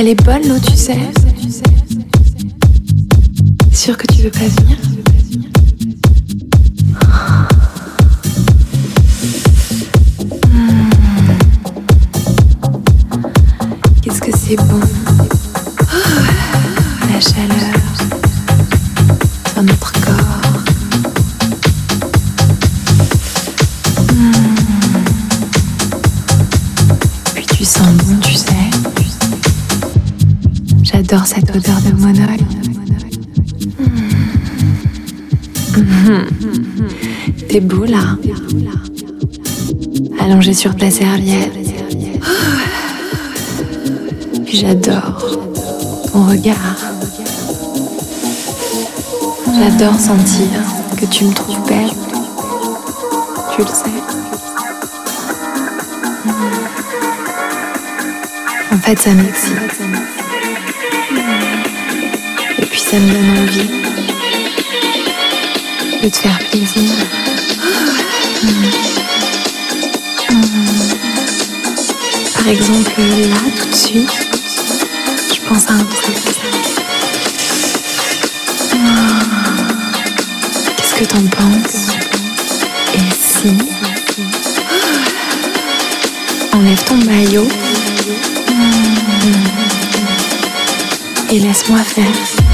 Elle est bonne l'eau, tu sais. Sûr que tu veux pas venir J'adore cette odeur de monoï. T'es beau là. Allongé sur ta serviette. j'adore ton regard. J'adore sentir que tu me trouves belle. Tu le sais. En fait, ça m'excite. Ça me donne envie peux te faire plaisir. Par exemple, là, tout de suite, je pense à un truc. Qu'est-ce que t'en penses? Et si? Enlève ton maillot. Et laisse-moi faire.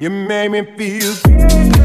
You make me feel